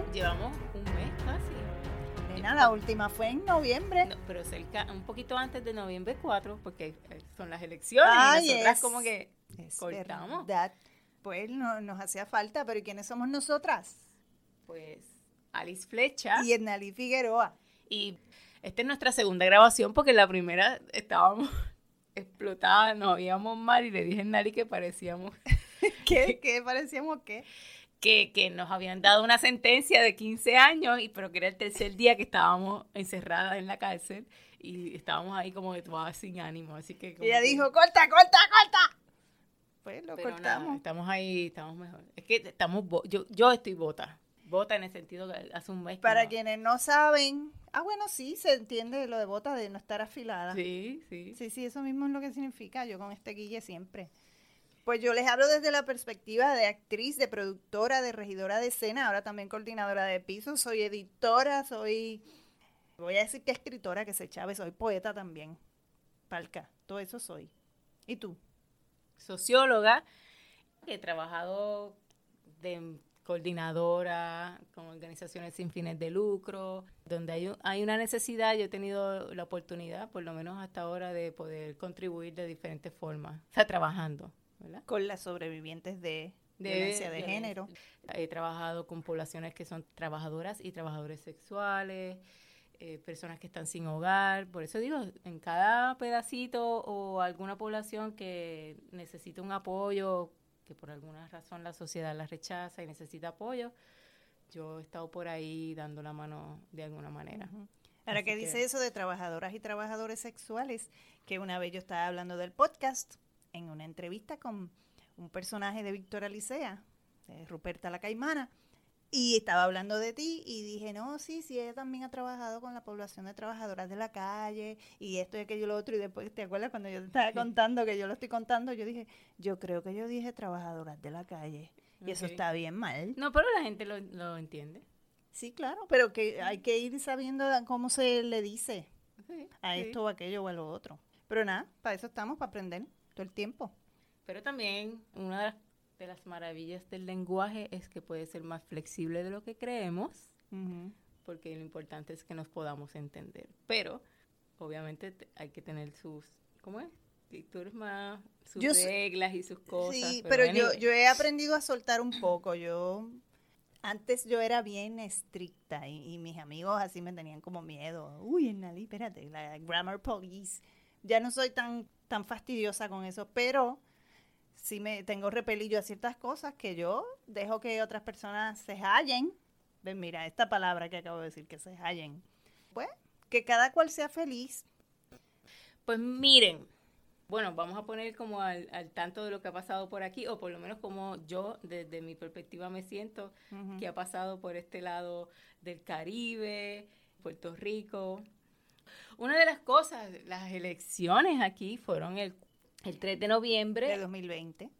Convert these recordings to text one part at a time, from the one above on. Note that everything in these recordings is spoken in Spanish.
bien? Llevamos un mes casi. Nena, la última fue en noviembre. No, pero cerca, un poquito antes de noviembre 4, porque eh, son las elecciones y nosotras como que Es cortamos. verdad. Pues no, nos hacía falta, pero ¿y quiénes somos nosotras? Pues Alice Flecha. Y Ednalí Figueroa. Y esta es nuestra segunda grabación porque en la primera estábamos explotadas, nos veíamos mal y le dije a Nari que parecíamos ¿Qué, qué parecíamos qué? Que, que nos habían dado una sentencia de 15 años, y, pero que era el tercer día que estábamos encerradas en la cárcel y estábamos ahí como de todas sin ánimo. Así que como ella que- dijo, corta, corta, corta. Pues lo Pero nada, cortamos. estamos ahí, estamos mejor. Es que estamos, yo, yo estoy bota. Bota en el sentido que hace un mes que Para no- quienes no saben, ah, bueno, sí, se entiende lo de bota de no estar afilada. Sí, sí. Sí, sí, eso mismo es lo que significa yo con este guille siempre. Pues yo les hablo desde la perspectiva de actriz, de productora, de regidora de escena, ahora también coordinadora de piso, soy editora, soy, voy a decir que escritora, que se chave, soy poeta también. Palca, todo eso soy. ¿Y tú? Socióloga, he trabajado de coordinadora con organizaciones sin fines de lucro, donde hay, un- hay una necesidad, yo he tenido la oportunidad, por lo menos hasta ahora, de poder contribuir de diferentes formas, o sea, trabajando, ¿verdad? Con las sobrevivientes de, violencia de violencia. género. He trabajado con poblaciones que son trabajadoras y trabajadores sexuales, eh, personas que están sin hogar. Por eso digo, en cada pedacito o alguna población que necesita un apoyo, que por alguna razón la sociedad la rechaza y necesita apoyo, yo he estado por ahí dando la mano de alguna manera. Ahora que que- dice eso de trabajadoras y trabajadores sexuales, que una vez yo estaba hablando del podcast en una entrevista con un personaje de Víctor Alicea, de Ruperta la Caimana, y estaba hablando de ti y dije, no, sí, sí, ella también ha trabajado con la población de trabajadoras de la calle y esto y aquello y lo otro. Y después, ¿te acuerdas cuando yo te estaba contando que yo lo estoy contando? Yo dije, yo creo que yo dije trabajadoras de la calle. Y eso está bien mal. No, pero la gente lo, lo entiende. Sí, claro, pero que hay que ir sabiendo cómo se le dice a esto o aquello o a lo otro. Pero nada, para eso estamos, para aprender todo el tiempo. Pero también una de las, de las maravillas del lenguaje es que puede ser más flexible de lo que creemos, porque lo importante es que nos podamos entender. Pero, obviamente, te- hay que tener sus, ¿cómo es? Tú eres más, sus Yo reglas y sus cosas. Sí, pero, yo, anyway. yo he aprendido a soltar un poco. Yo antes yo era bien estricta y, y mis amigos así me tenían como miedo. Uy, Nali, espérate, la grammar police. Ya no soy tan tan fastidiosa con eso, pero sí me tengo repelillo a ciertas cosas que yo dejo que otras personas se hallen. Ven, mira, esta palabra que acabo de decir, que se hallen. Pues, que cada cual sea feliz. Pues miren, bueno, vamos a poner como al, al tanto de lo que ha pasado por aquí, o por lo menos como yo, desde mi perspectiva, me siento que ha pasado por este lado del Caribe, Puerto Rico. Una de las cosas, las elecciones aquí fueron el, el 3 de noviembre, De 2020.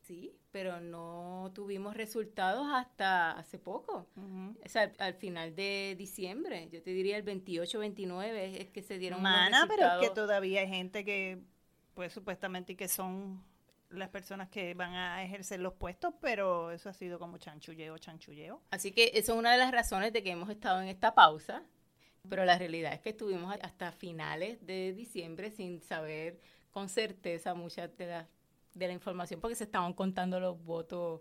sí, pero no tuvimos resultados hasta hace poco. Ujú. O sea, al, al final de diciembre, yo te diría el 28, 29 es que se dieron Mana, pero es que todavía hay gente que, pues supuestamente que son las personas que van a ejercer los puestos, pero eso ha sido como chanchulleo, chanchulleo. Así que eso es una de las razones de que hemos estado en esta pausa, pero la realidad es que estuvimos hasta finales de diciembre sin saber con certeza mucha de la, de la información porque se estaban contando los votos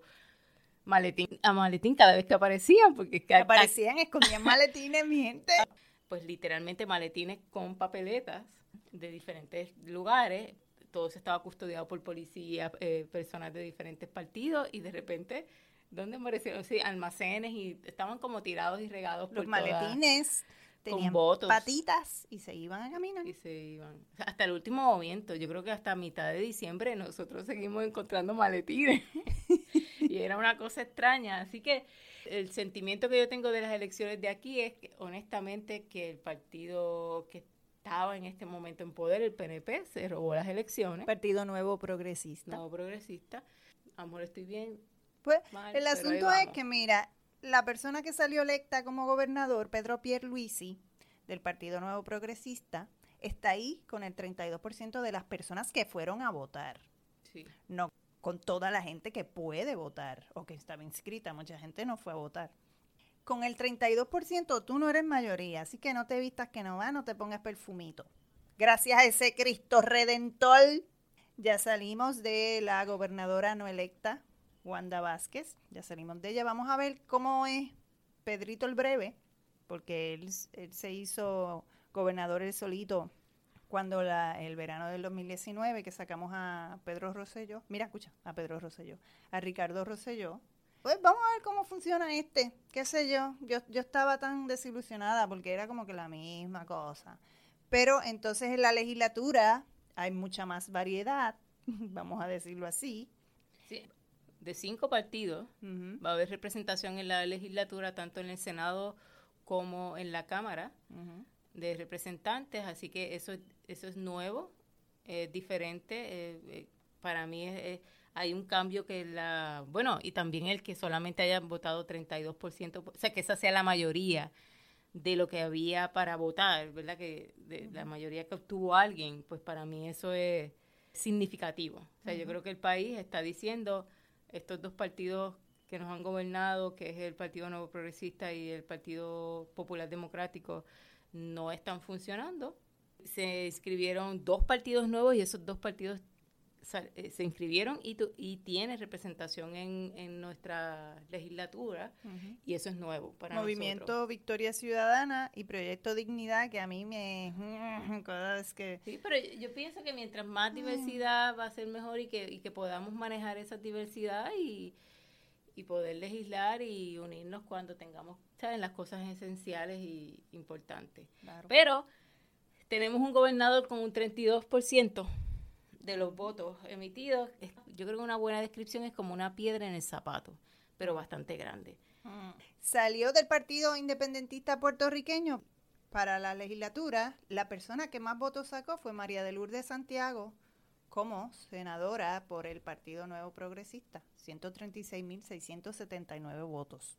maletín a maletín cada vez que aparecían, porque Aparecían, escondían maletines, mi gente. pues literalmente maletines con papeletas de diferentes lugares. Todo se estaba custodiado por policía, eh, personas de diferentes partidos y de repente, ¿dónde aparecieron? Sí, almacenes y estaban como tirados y regados Los por maletines tenían votos. patitas y se iban a caminar. y se iban. O sea, hasta el último momento, yo creo que hasta mitad de diciembre nosotros seguimos encontrando maletines. y era una cosa extraña. Así que el sentimiento que yo tengo de las elecciones de aquí es que, honestamente que el partido que estaba en este momento en poder, el PNP, se robó las elecciones. Partido Nuevo Progresista. Nuevo progresista. Amor, estoy bien. Pues mal, el asunto es que, mira, la persona que salió electa como gobernador, Pedro Pierluisi, del Partido Nuevo Progresista, está ahí con el 32% de las personas que fueron a votar. Sí. No con toda la gente que puede votar o que estaba inscrita. Mucha gente no fue a votar. Con el 32% tú no eres mayoría, así que no te vistas que no va, no te pongas perfumito. Gracias a ese Cristo Redentor, ya salimos de la gobernadora no electa, Wanda Vázquez. Ya salimos de ella. Vamos a ver cómo es Pedrito el Breve, porque él, él se hizo gobernador el solito cuando el verano del 2019 que sacamos a Pedro Rosselló, mira, escucha, a Pedro Rosselló, a Ricardo Rosselló, pues vamos a ver cómo funciona este, qué sé yo, yo, yo estaba tan desilusionada porque era como que la misma cosa. Pero entonces en la legislatura hay mucha más variedad, vamos a decirlo así. Sí, de cinco partidos va a haber representación en la legislatura, tanto en el Senado como en la Cámara de Representantes, así que eso, eso es nuevo, es diferente. eh, eh, para mí es- es- hay un cambio que la... Bueno, y también el que solamente hayan votado 32%, o sea, que esa sea la mayoría de lo que había para votar, ¿verdad? Que de la mayoría que obtuvo alguien, pues para mí eso es significativo. O sea, yo creo que el país está diciendo, estos dos partidos que nos han gobernado, que es el Partido Nuevo Progresista y el Partido Popular Democrático, no están funcionando. Se inscribieron dos partidos nuevos y esos dos partidos sal- eh, se inscribieron y, tu- y tienen representación en, en nuestra legislatura y eso es nuevo para Movimiento nosotros. Victoria Ciudadana y Proyecto Dignidad, que a mí me... Vez que... Sí, pero yo- yo pienso que mientras más diversidad va a ser mejor y que, y que podamos manejar esa diversidad y, y poder legislar y unirnos cuando tengamos ¿sabes? las cosas esenciales y importantes. Claro. Pero tenemos un gobernador con un 32% de los votos emitidos. Es- Yo creo que una buena descripción es como una piedra en el zapato, pero bastante grande. Mm. Salió del Partido Independentista Puertorriqueño para la legislatura. La persona que más votos sacó fue María de Lourdes Santiago como senadora por el Partido Nuevo Progresista. 136.679 votos.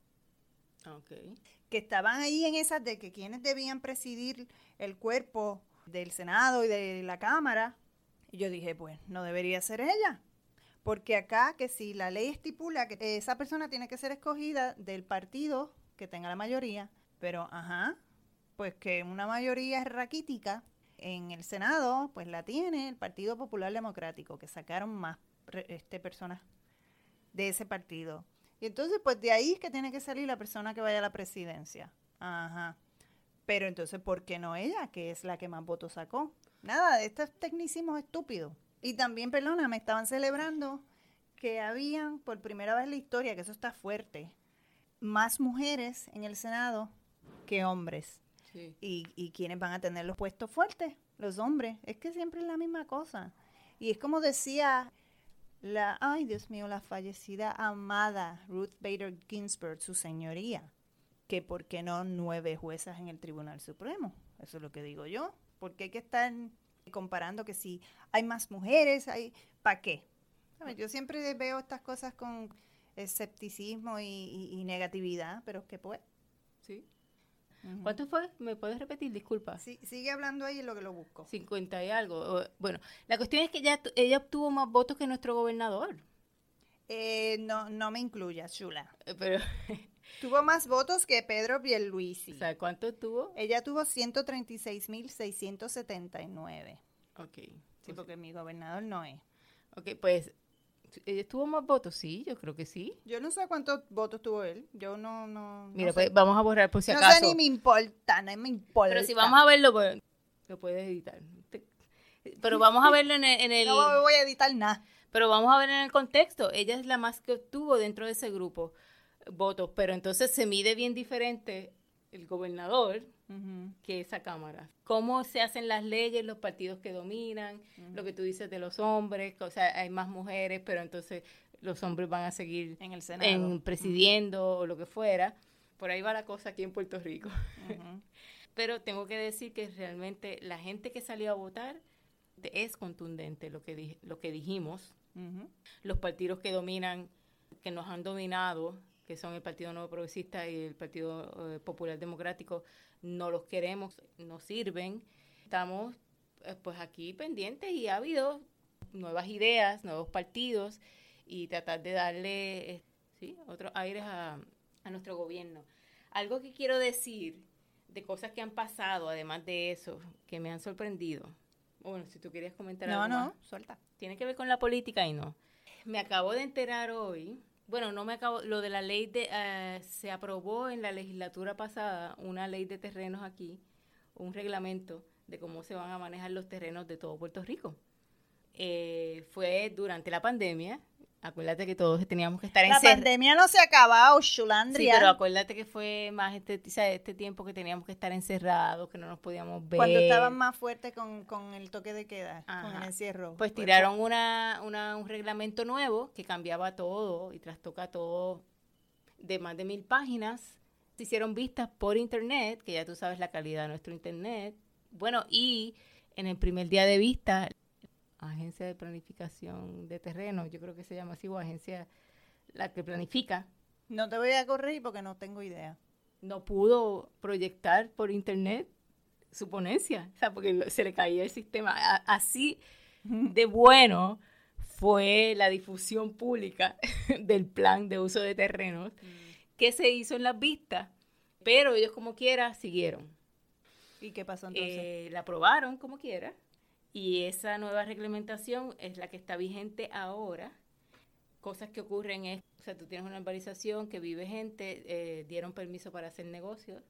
Okay. Que estaban ahí en esas de que quienes debían presidir el cuerpo del Senado y de la Cámara. Y yo dije, pues no debería ser ella. Porque acá, que si la ley estipula que esa persona tiene que ser escogida del partido que tenga la mayoría, pero ajá, pues que una mayoría raquítica en el Senado, pues la tiene el Partido Popular Democrático, que sacaron más este, personas de ese partido. Y entonces, pues de ahí es que tiene que salir la persona que vaya a la presidencia. Ajá. Pero entonces, ¿por qué no ella, que es la que más votos sacó? Nada, de estos tecnicismos estúpidos. Y también, perdona, me estaban celebrando que habían, por primera vez en la historia, que eso está fuerte, más mujeres en el Senado que hombres. Sí. ¿Y, y quiénes van a tener los puestos fuertes? Los hombres. Es que siempre es la misma cosa. Y es como decía la, ay Dios mío, la fallecida amada Ruth Bader Ginsburg, su señoría, que por qué no nueve juezas en el Tribunal Supremo. Eso es lo que digo yo. Porque hay que estar comparando que si hay más mujeres, hay ¿para qué? Yo siempre veo estas cosas con escepticismo y, y- y negatividad, pero es que pues... Sí. ¿Cuánto fue? ¿Me puedes repetir? Disculpa. Sí, sigue hablando ahí en lo que lo busco. 50 y algo. Bueno, la cuestión es que ella, ella obtuvo más votos que nuestro gobernador. Eh, no, no me incluyas, Chula. Eh, Pero, Tuvo más votos que Pedro Pierluisi. o sea, ¿cuánto obtuvo? Ella tuvo 136.679. Ok. Sí, porque mi gobernador no es. Ok, pues, ¿ella tuvo más votos? Sí, yo creo que sí. Yo no sé cuántos votos tuvo él. Yo no, no. no Mira, sé. pues vamos a borrar por si no acaso. sé ni me importa, no me importa. Pero si vamos a verlo, pues, lo puedes editar. Pero vamos a verlo en el, en el- No voy a editar nada. pero vamos a ver en el contexto. Ella es la más que obtuvo dentro de ese grupo eh, votos, pero entonces se mide bien diferente el gobernador que esa cámara. Cómo se hacen las leyes, los partidos que dominan, lo que tú dices de los hombres, o sea, hay más mujeres, pero entonces los hombres van a seguir En el Senado. en presidiendo o lo que fuera. Por ahí va la cosa aquí en Puerto Rico. Pero tengo que decir que realmente la gente que salió a votar es contundente lo que, dij- lo que dijimos. Los partidos que dominan, que nos han dominado, que son el Partido Nuevo Progresista y el Partido eh, Popular Democrático, no los queremos, no sirven. Estamos eh, pues aquí pendientes y ha habido nuevas ideas, nuevos partidos y tratar de darle eh, ¿sí? otros aires a, a nuestro gobierno. Algo que quiero decir de cosas que han pasado, además de eso, que me han sorprendido. Bueno, si tú querías comentar no, algo no, más. suelta. Tiene que ver con la política y no. Me acabo de enterar hoy, bueno, no me acabo, lo de la ley de, eh, se aprobó en la legislatura pasada una ley de terrenos aquí, un reglamento de cómo se van a manejar los terrenos de todo Puerto Rico. Eh, fue durante la pandemia, acuérdate que todos teníamos que estar La encerrados. pandemia no se ha acabado, Sí, Chulandria. pero acuérdate que fue más este, este tiempo que teníamos que estar encerrados, que no nos podíamos ver. Cuando estaban más fuertes con, con el toque de queda, con el encierro. Pues tiraron una, una- un reglamento nuevo que cambiaba todo y trastoca todo de más de mil páginas. Se hicieron vistas por internet, que ya tú sabes la calidad de nuestro internet. Bueno, y en el primer día de vista, agencia de planificación de terreno, yo creo que se llama así, o agencia la que planifica, No te voy a corregir porque no tengo idea. no pudo proyectar por internet su ponencia, o sea, porque se le caía el sistema. A- así de bueno fue la difusión pública del plan de uso de terrenos que se hizo en las vistas, pero ellos como quiera siguieron. ¿Y qué pasó entonces? Eh, la aprobaron como quiera y esa nueva reglamentación es la que está vigente ahora. Cosas que ocurren es, o sea, tú tienes una urbanización que vive gente, eh, dieron permiso para hacer negocios,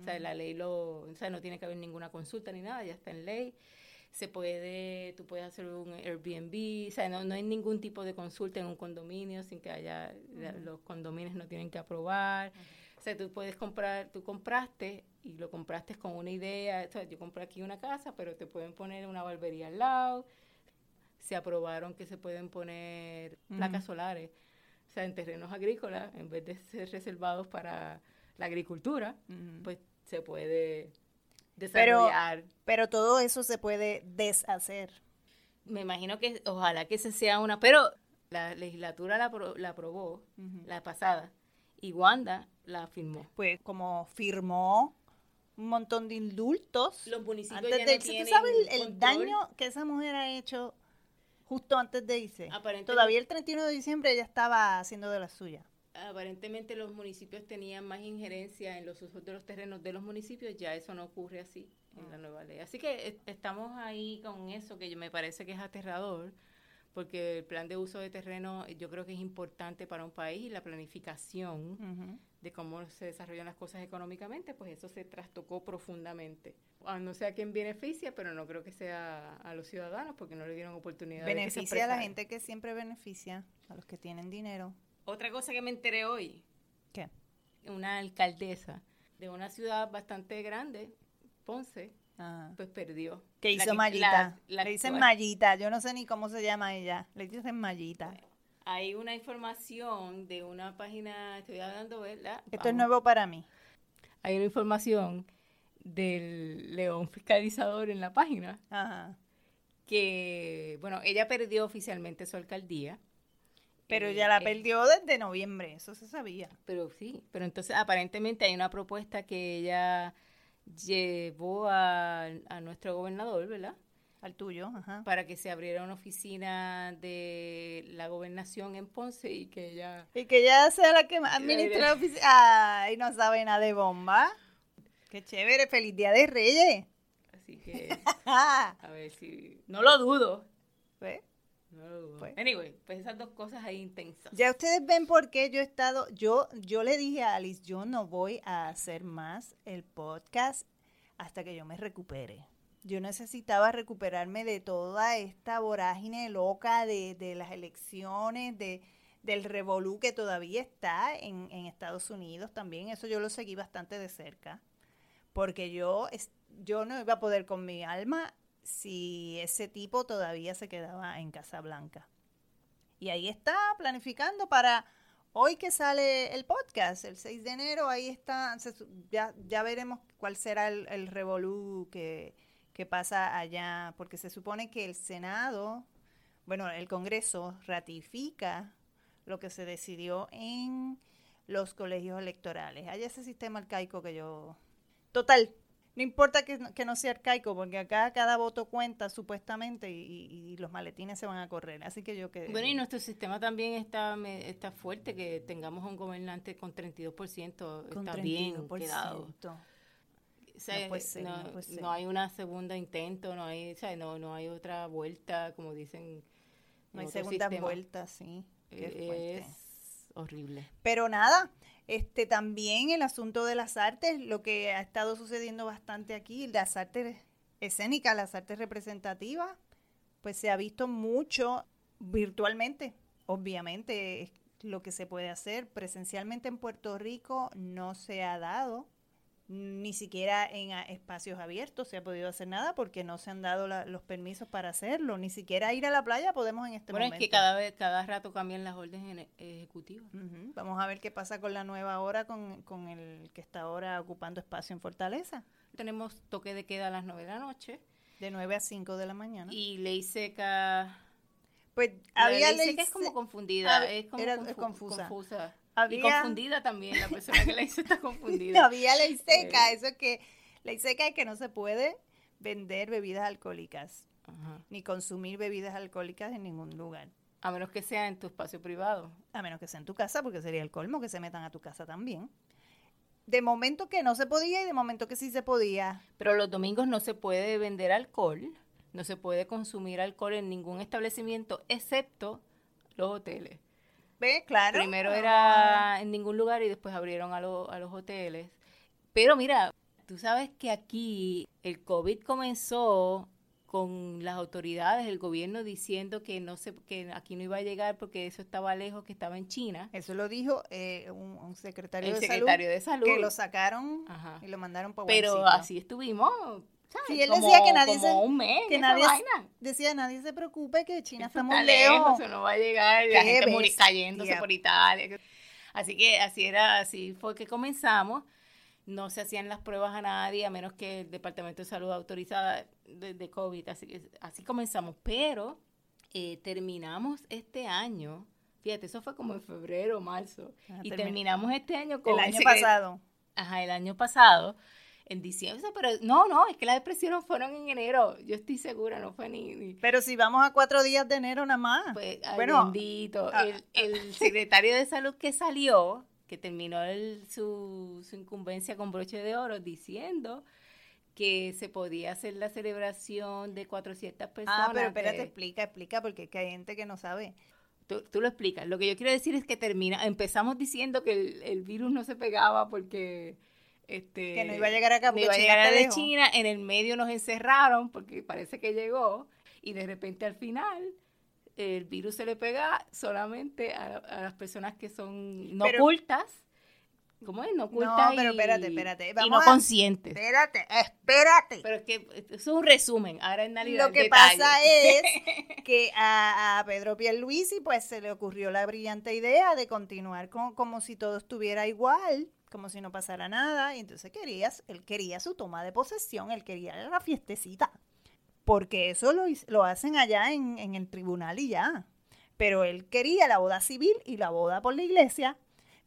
o sea, la ley lo, o sea, no tiene que haber ninguna consulta ni nada, ya está en ley. Se puede, tú puedes hacer un Airbnb, o sea, no, no hay ningún tipo de consulta en un condominio sin que haya, la- los condominios no tienen que aprobar. O sea, tú puedes comprar, tú compraste y lo compraste con una idea, o sea, yo compré aquí una casa, pero te pueden poner una barbería al lado. Se aprobaron que se pueden poner placas solares, o sea, en terrenos agrícolas, en vez de ser reservados para la agricultura, pues se puede desarrollar. Pero todo eso se puede deshacer. Me imagino que ojalá que ese sea una, pero la legislatura la, apro- la aprobó la pasada y Wanda la firmó. Pues como firmó un montón de indultos Los municipios antes ya de no irse. ¿Tú tienen sabes el, daño que esa mujer ha hecho justo antes de irse? Todavía el 31 de diciembre ella estaba haciendo de la suya. Aparentemente los municipios tenían más injerencia en los usos de los terrenos de los municipios, ya eso no ocurre así en la nueva ley. Así que estamos ahí con eso que me parece que es aterrador, porque el plan de uso de terreno eh, yo creo que es importante para un país y la planificación de cómo se desarrollan las cosas económicamente, pues eso se trastocó profundamente. No sé a quién beneficia, pero no creo que sea a los ciudadanos porque no le dieron oportunidad. de Beneficia a la gente que siempre beneficia, a los que tienen dinero. Otra cosa que me enteré hoy, ¿Qué? una alcaldesa de una ciudad bastante grande, Ponce, Ajá. pues perdió. Que hizo la- la Le dicen. Mallita. Yo no sé ni cómo se llama ella. Le dicen Mallita. Hay una información de una página, estoy hablando, ¿verdad? Esto es nuevo para mí. Hay una información del león fiscalizador en la página Ajá. que, bueno, ella perdió oficialmente su alcaldía. Pero Eh, ya la eh, perdió desde noviembre. Eso se sabía. Pero sí, pero entonces aparentemente hay una propuesta que ella llevó a, a nuestro gobernador, ¿verdad? Al tuyo. Ajá. Para que se abriera una oficina de la gobernación en Ponce y que ella... Y que ya sea la que administra la oficina. Ay, no sabe nada de bomba. Qué chévere. Feliz Día de Reyes. Así que, a ver si... No lo dudo. ¿ves? No dudo. Pues. Anyway, pues esas dos cosas ahí intensas. Ya ustedes ven por qué yo he estado, yo, yo le dije a Alice, yo no voy a hacer más el podcast hasta que yo me recupere. Yo necesitaba recuperarme de toda esta vorágine loca de, de las elecciones, de, del revolú que todavía está en, en Estados Unidos también. Eso yo lo seguí bastante de cerca. Porque yo, yo no iba a poder con mi alma si ese tipo todavía se quedaba en Casa Blanca. Y ahí está, planificando para hoy que sale el podcast, el 6 de enero, ahí está, ya, ya veremos cuál será el, el revolú que, que pasa allá, porque se supone que el Senado, bueno, el Congreso ratifica lo que se decidió en los colegios electorales. Hay ese sistema arcaico que yo... Total, no importa que, no- que no sea arcaico, porque acá cada voto cuenta supuestamente y, los maletines se van a correr. Así que yo que... Bueno, y nuestro sistema también está, está fuerte, que tengamos un gobernante con 32%, con está bien 32%. quedado. O sea, No puede ser, no, no puede ser. no hay una segunda intento, no hay, o sea, no, no hay otra vuelta, como dicen. No hay segunda vuelta, sí. Qué fuerte. Es horrible. Pero nada, este también el asunto de las artes, lo que ha estado sucediendo bastante aquí, las artes escénicas, las artes representativas, pues se ha visto mucho virtualmente. Obviamente es lo que se puede hacer presencialmente en Puerto Rico no se ha dado, ni siquiera en a- espacios abiertos se ha podido hacer nada porque no se han dado la- los permisos para hacerlo, ni siquiera ir a la playa podemos en este bueno, momento. es que cada vez, cada rato cambian las órdenes ene- ejecutivas. Vamos a ver qué pasa con la nueva hora, con, con el que está ahora ocupando espacio en Fortaleza, Tenemos toque de queda a las 9 de la noche de 9 a 5 de la mañana. y ley seca. pues había ley ley seca es como confundida, hab- es como era confu- confusa. confusa. Y Había- confundida también, la persona que la hizo está confundida. había ley seca, Eh. eso es que ley seca es que no se puede vender bebidas alcohólicas Ajá. ni consumir bebidas alcohólicas en ningún lugar. A menos que sea en tu espacio privado. A menos que sea en tu casa, porque sería el colmo que se metan a tu casa también. De momento que no se podía y de momento que sí se podía. Pero los domingos no se puede vender alcohol, no se puede consumir alcohol en ningún establecimiento, excepto los hoteles. ¿Ves? Claro. Primero Ah. era en ningún lugar y después abrieron a, lo- a los hoteles. Pero mira, tú sabes que aquí el COVID comenzó con las autoridades, el gobierno diciendo que no se, que aquí no iba a llegar porque eso estaba lejos, que estaba en China. Eso lo dijo eh, un, un secretario, El de, secretario salud, de salud. que lo sacaron Ajá. y lo mandaron para Pero así estuvimos. ¿Sabes? Sí, él Como- decía que nadie como se- un mes que nadie, vaina. decía nadie se preocupe que China está muy lejos. eso no va a llegar, la gente cayéndose por Italia. Así que así era, así fue que comenzamos. No se hacían las pruebas a nadie, a menos que el Departamento de Salud autorizada de, de COVID. Así, que- así comenzamos. Pero eh, terminamos este año, fíjate, eso fue como en febrero marzo. Ah, y termi- terminamos este año con El año ese- pasado. Ajá, el año pasado, en diciembre. Pero no, no, es que las expresiones fueron en enero. Yo estoy segura, no fue ni- ni Pero si vamos a cuatro días de enero nada más. pues, ay, bueno, bendito. ah, el, el secretario de salud que salió, que terminó el- su, su incumbencia con broche de oro, diciendo que se podía hacer la celebración de 400 personas. ah, pero espérate, que- explica, explica, porque es que hay gente que no sabe. tú, tú lo explicas. Lo que yo quiero decir es que termina, empezamos diciendo que el, el virus no se pegaba porque... Este, Que no iba a llegar acá no iba a llegar de. China, en el medio nos encerraron porque parece que llegó y de repente al final el virus se le pega solamente a, a las personas que son no Pero- ocultas. ¿Cómo es? No ocultas pero y- espérate, no a- conscientes. Espérate, espérate. Pero es que eso es un resumen. Ahora en realidad Lo que detalle. pasa es que a, a Pedro Pierluisi pues se le ocurrió la brillante idea de continuar con, como si todo estuviera igual, como si no pasara nada, y entonces querías, él quería su toma de posesión, él quería la fiestecita, porque eso lo, lo hacen allá en, en el tribunal y ya, pero él quería la boda civil y la boda por la iglesia,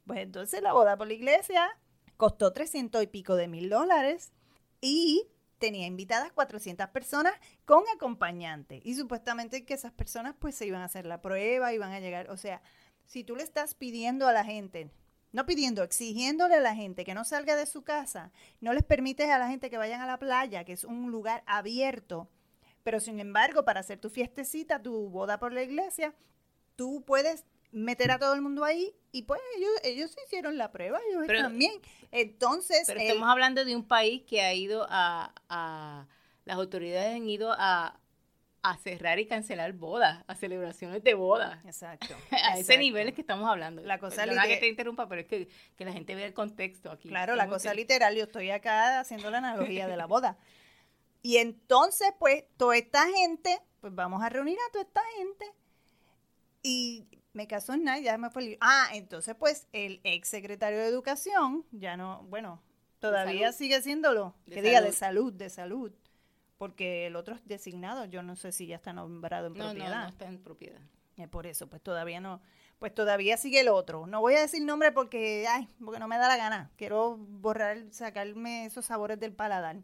pues entonces la boda por la iglesia costó 300 y pico de mil dólares y tenía invitadas 400 personas con acompañante. Y supuestamente que esas personas pues se iban a hacer la prueba, iban a llegar, o sea, si tú le estás pidiendo a la gente, no pidiendo, exigiéndole a la gente que no salga de su casa, no les permites a la gente que vayan a la playa, que es un lugar abierto, pero sin embargo, para hacer tu fiestecita, tu boda por la iglesia, tú puedes meter a todo el mundo ahí y pues ellos, ellos hicieron la prueba, ellos Pero- también. Entonces, Pero él- estamos hablando de un país que ha ido a, a- las autoridades han ido a, a cerrar y cancelar bodas, a celebraciones de bodas. Exacto. A ese nivel es que estamos hablando. La cosa Perdona que te interrumpa, pero es que, que la gente vea el contexto aquí. Claro, la cosa literal, yo estoy acá haciendo la analogía de la boda. Y entonces, pues, toda esta gente, pues vamos a reunir a toda esta gente. Y me casó en nada, ya me fue. Ah, entonces, pues, el ex secretario de Educación, ya no, bueno, todavía sigue siéndolo. De que diga de salud, de salud. Porque el otro es designado, yo no sé si ya está nombrado en No, no, propiedad. no está en propiedad. Y por eso, pues todavía no, pues todavía sigue el otro. No voy a decir nombre porque, ay, porque no me da la gana. Quiero borrar, sacarme esos sabores del paladar.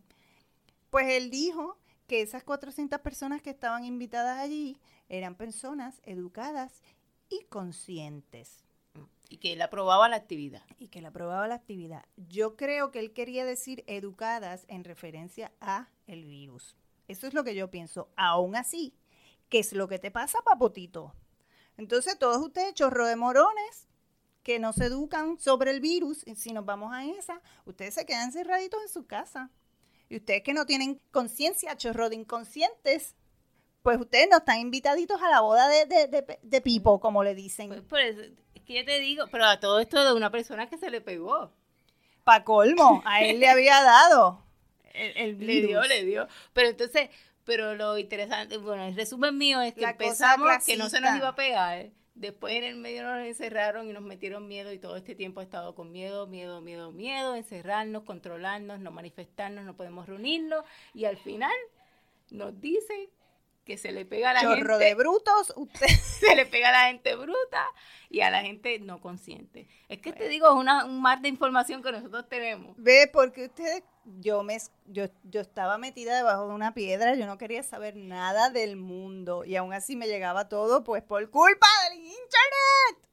Pues él dijo que esas 400 personas que estaban invitadas allí eran personas educadas y conscientes. Y que él aprobaba la actividad. Y que él aprobaba la actividad. Yo creo que él quería decir educadas en referencia a el virus. Eso es lo que yo pienso. Aún así, ¿qué es lo que te pasa, papotito? Entonces, todos ustedes, chorro de morones, que no se educan sobre el virus, si nos vamos a esa, ustedes se quedan cerraditos en su casa. Y ustedes que no tienen conciencia, chorro de inconscientes, pues ustedes no están invitaditos a la boda de, de, de, Pipo, como le dicen. Pues, pues, es que yo te digo, pero a todo esto de una persona que se le pegó. Pa' colmo, a él le había dado el, virus. Le dio, le dio. Pero entonces, pero lo interesante, bueno, el resumen mío es que empezamos que no se nos iba a pegar. Después en el medio nos encerraron y nos metieron miedo y todo este tiempo ha estado con miedo, miedo, miedo, miedo, encerrarnos, controlarnos, no manifestarnos, no podemos reunirnos y al final nos dicen que se le pega a la Chorro de brutos, usted. se le pega a la gente bruta y a la gente no consciente. Es que te digo, es una, un mar de información que nosotros tenemos. Ve, porque ustedes, yo me, yo, yo estaba metida debajo de una piedra, yo no quería saber nada del mundo y aún así me llegaba todo, pues por culpa del internet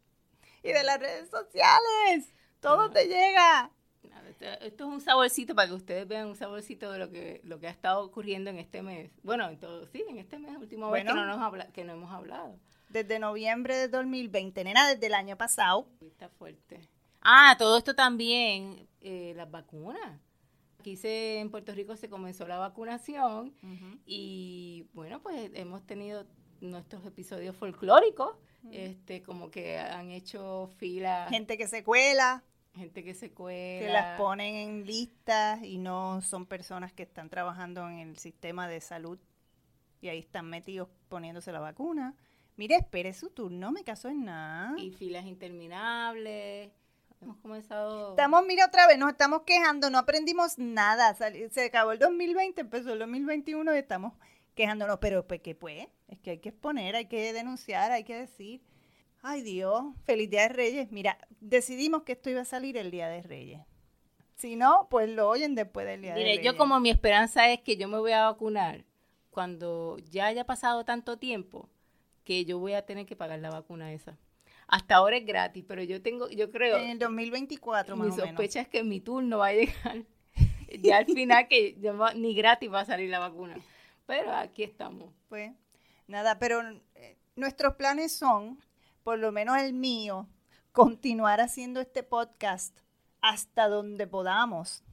y de las redes sociales. Todo te llega. Esto es un saborcito para que ustedes vean un saborcito de lo que lo que ha estado ocurriendo en este mes. Bueno, en todo, sí, en este mes, último mes que no, nos habla, que no hemos hablado. Desde noviembre de 2020, nena, desde el año pasado. Está fuerte. Ah, todo esto también, eh, las vacunas. Aquí se, en Puerto Rico se comenzó la vacunación y bueno, pues hemos tenido nuestros episodios folclóricos, este, como que han hecho fila. Gente que se cuela gente que se cuela. Que las ponen en listas y no son personas que están trabajando en el sistema de salud y ahí están metidos poniéndose la vacuna. Mire, espere su turno, me caso en nada. Y filas interminables. Hemos comenzado. Estamos, mira, otra vez, nos estamos quejando, no aprendimos nada. Se acabó el 2020, empezó el 2021 y estamos quejándonos. Pero, pues, ¿qué pues? Es que hay que exponer, hay que denunciar, hay que decir. Ay Dios, feliz Día de Reyes. Mira, decidimos que esto iba a salir el Día de Reyes. Si no, pues lo oyen después del Día de Reyes. yo como mi esperanza es que yo me voy a vacunar cuando ya haya pasado tanto tiempo que yo voy a tener que pagar la vacuna esa. Hasta ahora es gratis, pero yo tengo, yo creo... En el 2024 más Mi sospecha es que mi turno va a llegar ya al final que ni gratis va a salir la vacuna. Pero aquí estamos. Pues nada, pero eh, nuestros planes son por lo menos el mío, continuar haciendo este podcast hasta donde podamos,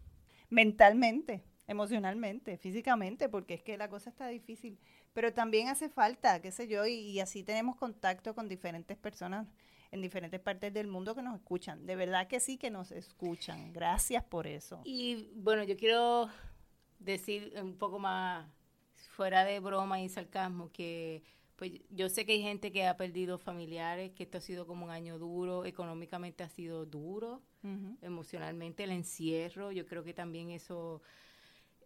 mentalmente, emocionalmente, físicamente, porque es que la cosa está difícil. Pero también hace falta, qué sé yo, y, así tenemos contacto con diferentes personas en diferentes partes del mundo que nos escuchan. De verdad que sí que nos escuchan. Gracias por eso. Y bueno, yo quiero decir un poco más fuera de broma y sarcasmo que pues yo sé que hay gente que ha perdido familiares, que esto ha sido como un año duro, económicamente ha sido duro, emocionalmente el encierro, yo creo que también eso,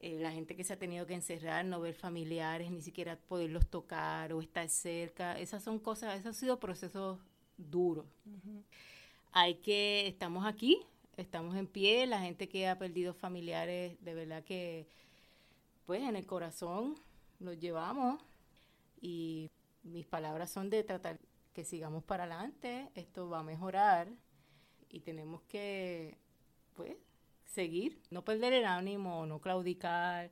eh, la gente que se ha tenido que encerrar, no ver familiares, ni siquiera poderlos tocar o estar cerca, esas son cosas, esos han sido procesos duros. Hay que, estamos aquí, estamos en pie, la gente que ha perdido familiares, de verdad que, pues en el corazón los llevamos y mis palabras son de tratar que sigamos para adelante, esto va a mejorar y tenemos que, pues, seguir, no perder el ánimo, no claudicar,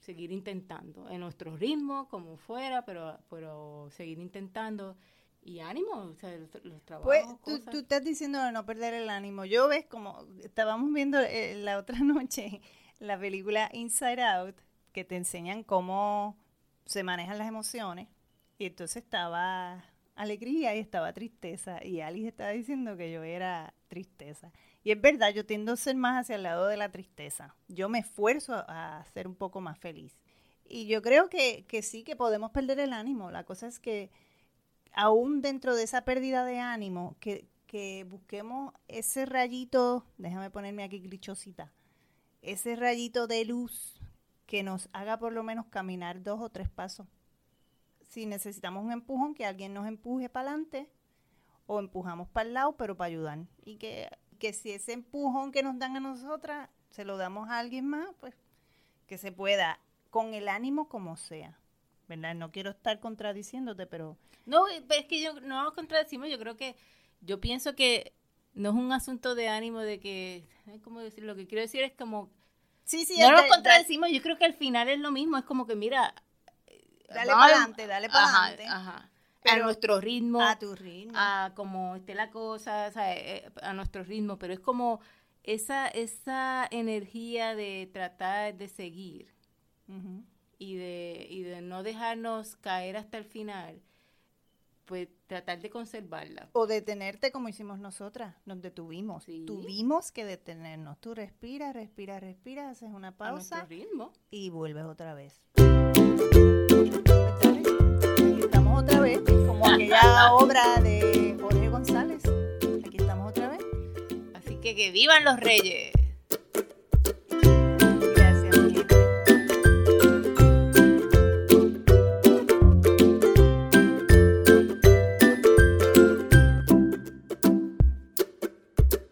seguir intentando en nuestro ritmo, como fuera, pero, pero seguir intentando. Y ánimo, o sea, los, trabajos. Pues tú, tú, estás diciendo de no perder el ánimo. Yo ves como estábamos viendo eh, la otra noche la película Inside Out, que te enseñan cómo se manejan las emociones y entonces estaba alegría y estaba tristeza. Y Alice estaba diciendo que yo era tristeza. Y es verdad, yo tiendo a ser más hacia el lado de la tristeza. Yo me esfuerzo a, ser un poco más feliz. Y yo creo que, que sí que podemos perder el ánimo. La cosa es que aún dentro de esa pérdida de ánimo, que, que busquemos ese rayito, déjame ponerme aquí glitchosita, ese rayito de luz que nos haga por lo menos caminar dos o tres pasos si necesitamos un empujón, que alguien nos empuje para adelante o empujamos para el lado, pero para ayudar. Y que, que si ese empujón que nos dan a nosotras se lo damos a alguien más, pues que se pueda, con el ánimo como sea. ¿Verdad? No quiero estar contradiciéndote, pero... No, es que yo no nos contradecimos, yo creo que, yo pienso que no es un asunto de ánimo de que, ¿cómo decir? Lo que quiero decir es como... Sí, sí, no nos contradecimos, yo creo que al final es lo mismo, es como que mira... Dale para adelante, dale para adelante. Ajá, a nuestro ritmo. A tu ritmo. A como esté la cosa, eh, a nuestro ritmo, pero es como esa, esa energía de tratar de seguir y, de, y de no dejarnos caer hasta el final, pues tratar de conservarla. O detenerte como hicimos nosotras, nos detuvimos. Tuvimos que detenernos. Tú respiras, respiras, respiras, haces una pausa. ritmo. Y vuelves otra vez. Estamos otra vez, como aquella obra de Jorge González. Aquí estamos otra vez que, vivan los reyes.